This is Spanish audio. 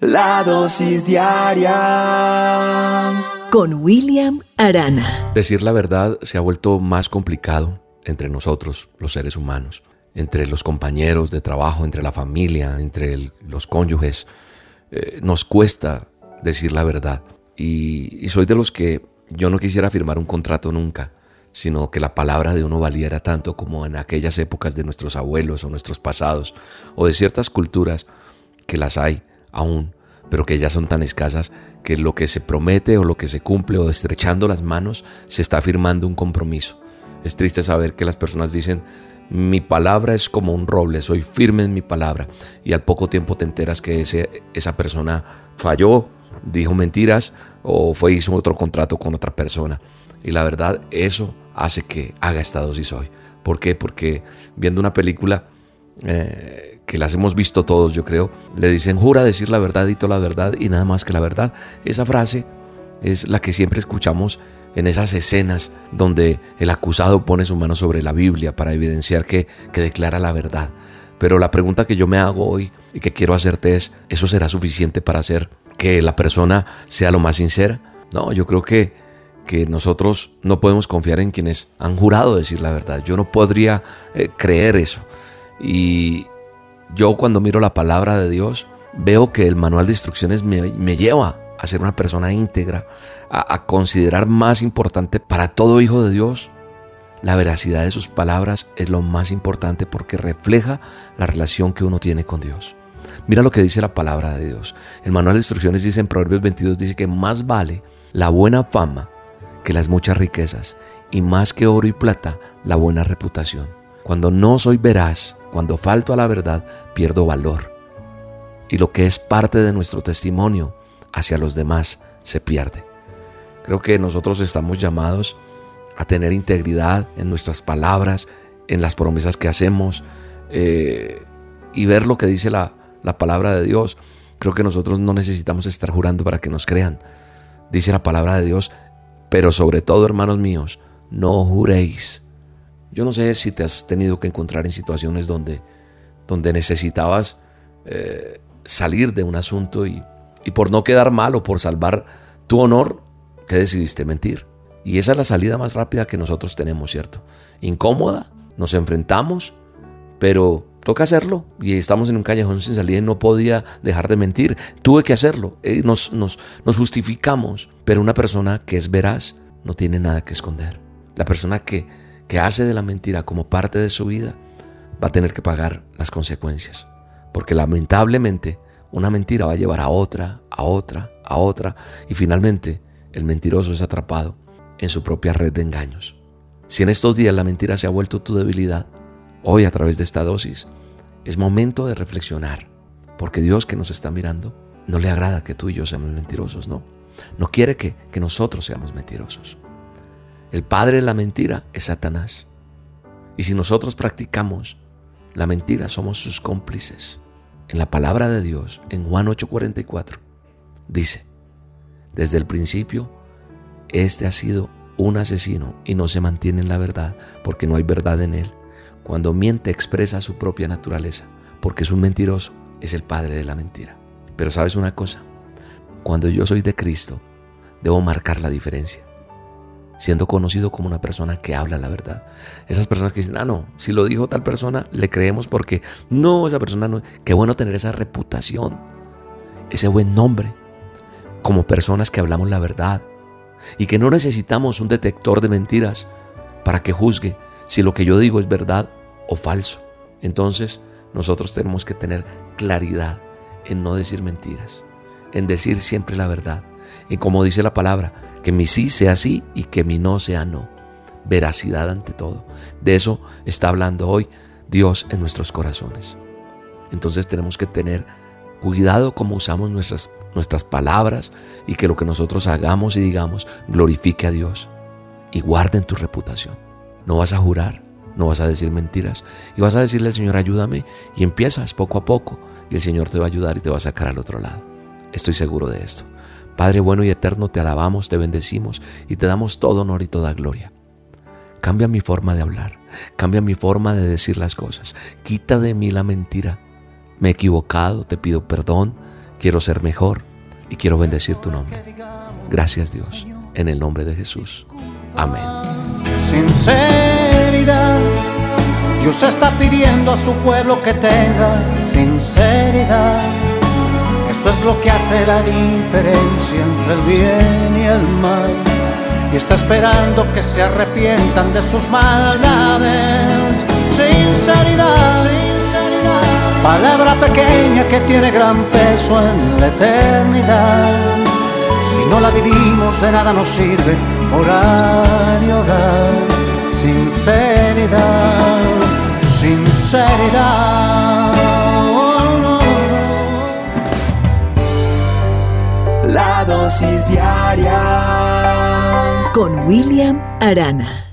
La dosis diaria con William Arana. Decir la verdad se ha vuelto más complicado entre nosotros, los seres humanos, entre los compañeros de trabajo, entre la familia, entre los cónyuges. Eh, nos cuesta decir la verdad. Y, y soy de los que yo no quisiera firmar un contrato nunca, sino que la palabra de uno valiera tanto como en aquellas épocas de nuestros abuelos o nuestros pasados, o de ciertas culturas que las hay aún pero que ya son tan escasas que lo que se promete o lo que se cumple o estrechando las manos se está firmando un compromiso. Es triste saber que las personas dicen, mi palabra es como un roble, soy firme en mi palabra, y al poco tiempo te enteras que ese, esa persona falló, dijo mentiras o fue hizo otro contrato con otra persona. Y la verdad, eso hace que haga esta dosis hoy. ¿Por qué? Porque viendo una película, eh, que las hemos visto todos, yo creo, le dicen, jura decir la verdad y toda la verdad y nada más que la verdad. Esa frase es la que siempre escuchamos en esas escenas donde el acusado pone su mano sobre la Biblia para evidenciar que, que declara la verdad. Pero la pregunta que yo me hago hoy y que quiero hacerte es, ¿eso será suficiente para hacer que la persona sea lo más sincera? No, yo creo que, que nosotros no podemos confiar en quienes han jurado decir la verdad. Yo no podría eh, creer eso. Y, yo cuando miro la palabra de Dios, veo que el manual de instrucciones me, lleva a ser una persona íntegra, a, a considerar más importante para todo hijo de Dios. La veracidad de sus palabras es lo más importante porque refleja la relación que uno tiene con Dios. Mira lo que dice la palabra de Dios. El manual de instrucciones dice en Proverbios 22, dice que más vale la buena fama que las muchas riquezas y más que oro y plata la buena reputación. Cuando no soy veraz, cuando falto a la verdad, pierdo valor. Y lo que es parte de nuestro testimonio hacia los demás se pierde. Creo que nosotros estamos llamados a tener integridad en nuestras palabras, en las promesas que hacemos eh, y ver lo que dice la, la palabra de Dios. Creo que nosotros no necesitamos estar jurando para que nos crean. Dice la palabra de Dios, pero sobre todo, hermanos míos, no juréis yo no sé si te has tenido que encontrar en situaciones donde, donde necesitabas eh, salir de un asunto y, y por no quedar mal o por salvar tu honor, que decidiste mentir. Y esa es la salida más rápida que nosotros tenemos, ¿cierto? Incómoda, nos enfrentamos, pero toca hacerlo. Y estamos en un callejón sin salida y no podía dejar de mentir. Tuve que hacerlo. Eh, nos, nos, nos justificamos. Pero una persona que es veraz no tiene nada que esconder. La persona que que hace de la mentira como parte de su vida, va a tener que pagar las consecuencias. Porque lamentablemente una mentira va a llevar a otra, a otra, a otra, y finalmente el mentiroso es atrapado en su propia red de engaños. Si en estos días la mentira se ha vuelto tu debilidad, hoy a través de esta dosis, es momento de reflexionar, porque Dios que nos está mirando no le agrada que tú y yo seamos mentirosos, no. No quiere que, que nosotros seamos mentirosos. El padre de la mentira es Satanás. Y si nosotros practicamos la mentira, somos sus cómplices. En la palabra de Dios, en Juan 8:44, dice, desde el principio, este ha sido un asesino y no se mantiene en la verdad porque no hay verdad en él. Cuando miente expresa su propia naturaleza, porque es un mentiroso, es el padre de la mentira. Pero sabes una cosa, cuando yo soy de Cristo, debo marcar la diferencia siendo conocido como una persona que habla la verdad. Esas personas que dicen, ah, no, si lo dijo tal persona, le creemos porque no, esa persona no. Qué bueno tener esa reputación, ese buen nombre, como personas que hablamos la verdad y que no necesitamos un detector de mentiras para que juzgue si lo que yo digo es verdad o falso. Entonces, nosotros tenemos que tener claridad en no decir mentiras, en decir siempre la verdad. Y como dice la palabra, que mi sí sea sí y que mi no sea no. Veracidad ante todo. De eso está hablando hoy Dios en nuestros corazones. Entonces tenemos que tener cuidado cómo usamos nuestras, nuestras palabras y que lo que nosotros hagamos y digamos glorifique a Dios. Y guarden tu reputación. No vas a jurar, no vas a decir mentiras y vas a decirle al Señor ayúdame y empiezas poco a poco y el Señor te va a ayudar y te va a sacar al otro lado. Estoy seguro de esto. Padre bueno y eterno, te alabamos, te bendecimos y te damos todo honor y toda gloria. Cambia mi forma de hablar, cambia mi forma de decir las cosas, quita de mí la mentira. Me he equivocado, te pido perdón quiero ser mejor y quiero bendecir tu nombre. Gracias Dios, en el nombre de Jesús. Amén. Sinceridad. Dios está pidiendo a su pueblo que tenga sinceridad. Eso es lo que hace la diferencia entre el bien y el mal. Y está esperando que se arrepientan de sus maldades. Sinceridad, sinceridad. Palabra pequeña que tiene gran peso en la eternidad. Si no la vivimos, de nada nos sirve orar y orar. Sinceridad, sinceridad. Con William Arana.